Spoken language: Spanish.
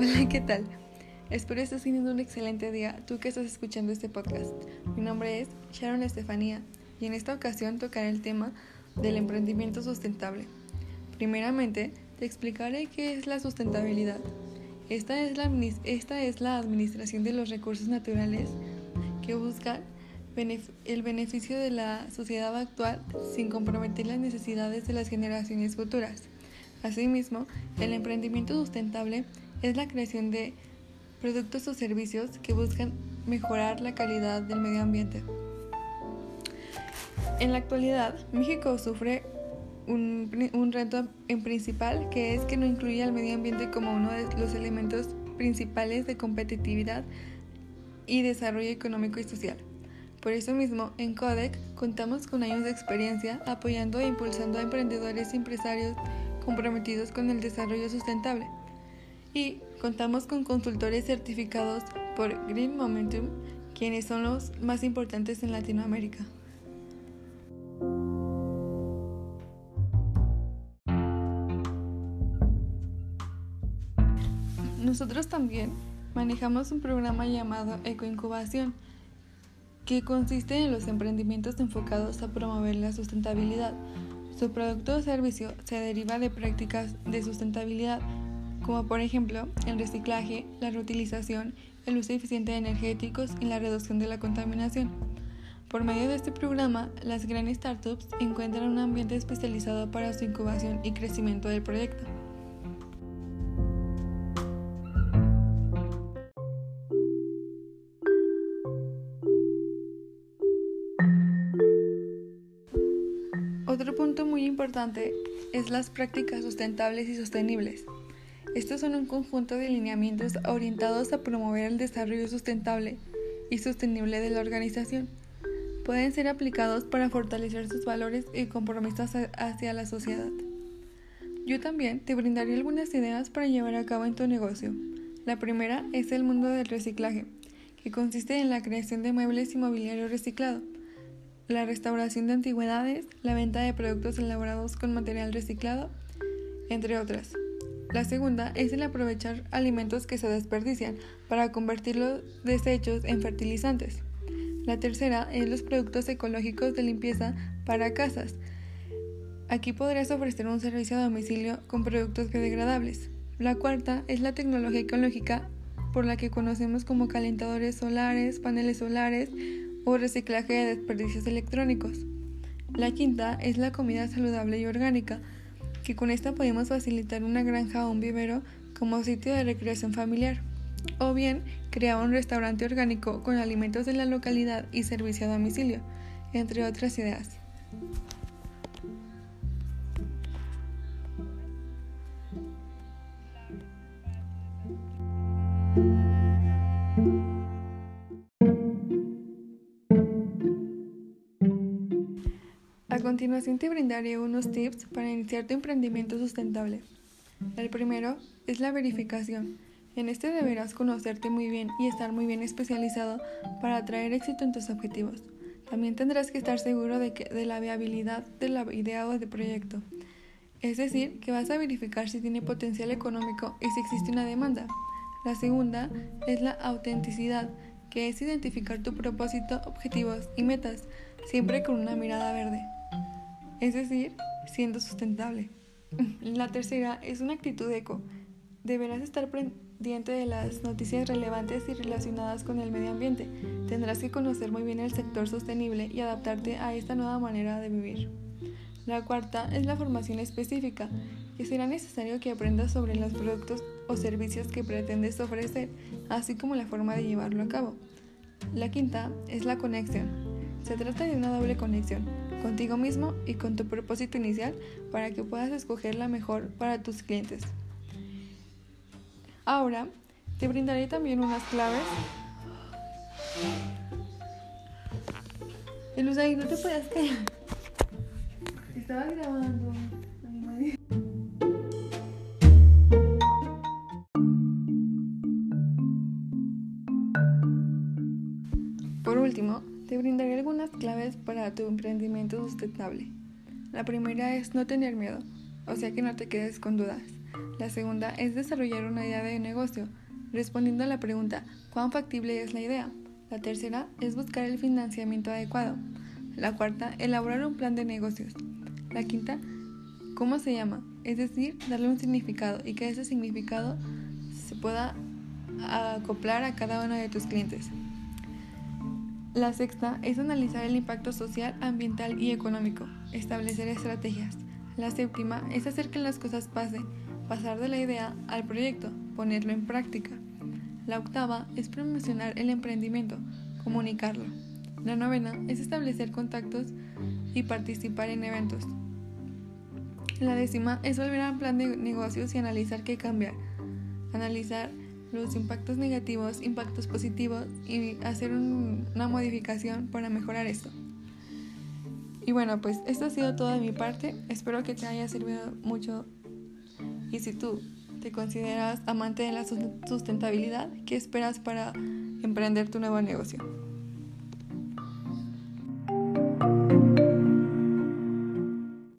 Hola, ¿qué tal? Espero estés teniendo un excelente día, tú que estás escuchando este podcast. Mi nombre es Sharon Estefanía y en esta ocasión tocaré el tema del emprendimiento sustentable. Primeramente, te explicaré qué es la sustentabilidad. Esta es la, esta es la administración de los recursos naturales que busca el beneficio de la sociedad actual sin comprometer las necesidades de las generaciones futuras. Asimismo, el emprendimiento sustentable es la creación de productos o servicios que buscan mejorar la calidad del medio ambiente. En la actualidad, México sufre un, reto en principal que es que no incluye al medio ambiente como uno de los elementos principales de competitividad y desarrollo económico y social. Por eso mismo, en CODEC contamos con años de experiencia apoyando e impulsando a emprendedores y empresarios comprometidos con el desarrollo sustentable. Y contamos con consultores certificados por Green Momentum, quienes son los más importantes en Latinoamérica. Nosotros también manejamos un programa llamado Ecoincubación, que consiste en los emprendimientos enfocados a promover la sustentabilidad su producto o servicio se deriva de prácticas de sustentabilidad, como por ejemplo el reciclaje, la reutilización, el uso eficiente de energéticos y la reducción de la contaminación. Por medio de este programa, las grandes startups encuentran un ambiente especializado para su incubación y crecimiento del proyecto. Otro punto muy importante es las prácticas sustentables y sostenibles. Estos son un conjunto de lineamientos orientados a promover el desarrollo sustentable y sostenible de la organización. Pueden ser aplicados para fortalecer sus valores y compromisos hacia la sociedad. Yo también te brindaré algunas ideas para llevar a cabo en tu negocio. La primera es el mundo del reciclaje, que consiste en la creación de muebles y mobiliario reciclado la restauración de antigüedades, la venta de productos elaborados con material reciclado, entre otras. La segunda es el aprovechar alimentos que se desperdician para convertir los desechos en fertilizantes. La tercera es los productos ecológicos de limpieza para casas. Aquí podrás ofrecer un servicio a domicilio con productos biodegradables. La cuarta es la tecnología ecológica por la que conocemos como calentadores solares, paneles solares, o reciclaje de desperdicios electrónicos. La quinta es la comida saludable y orgánica, que con esta podemos facilitar una granja o un vivero como sitio de recreación familiar, o bien crear un restaurante orgánico con alimentos de la localidad y servicio a domicilio, entre otras ideas. Continuación te brindaré unos tips para iniciar tu emprendimiento sustentable. El primero es la verificación. En este deberás conocerte muy bien y estar muy bien especializado para traer éxito en tus objetivos. También tendrás que estar seguro de, que, de la viabilidad de la idea o de proyecto. Es decir, que vas a verificar si tiene potencial económico y si existe una demanda. La segunda es la autenticidad, que es identificar tu propósito, objetivos y metas, siempre con una mirada verde es decir, siendo sustentable. La tercera es una actitud eco. Deberás estar pendiente de las noticias relevantes y relacionadas con el medio ambiente. Tendrás que conocer muy bien el sector sostenible y adaptarte a esta nueva manera de vivir. La cuarta es la formación específica, que será necesario que aprendas sobre los productos o servicios que pretendes ofrecer, así como la forma de llevarlo a cabo. La quinta es la conexión. Se trata de una doble conexión contigo mismo y con tu propósito inicial para que puedas escoger la mejor para tus clientes. Ahora te brindaré también unas claves. ahí no te puedes callar. Estaba grabando. Por último, te brindaré algunas claves para tu emprendimiento sustentable. La primera es no tener miedo, o sea que no te quedes con dudas. La segunda es desarrollar una idea de negocio, respondiendo a la pregunta ¿cuán factible es la idea? La tercera es buscar el financiamiento adecuado. La cuarta, elaborar un plan de negocios. La quinta, ¿cómo se llama? Es decir, darle un significado y que ese significado se pueda acoplar a cada uno de tus clientes. La sexta es analizar el impacto social, ambiental y económico, establecer estrategias. La séptima es hacer que las cosas pasen pasar de la idea al proyecto, ponerlo en práctica. La octava es promocionar el emprendimiento, comunicarlo. La novena es establecer contactos y participar en eventos. La décima es volver al plan de negocios y analizar qué cambiar. Analizar los impactos negativos, impactos positivos y hacer una modificación para mejorar esto. Y bueno, pues esto ha sido todo de mi parte. Espero que te haya servido mucho y si tú te consideras amante de la sustentabilidad, ¿qué esperas para emprender tu nuevo negocio?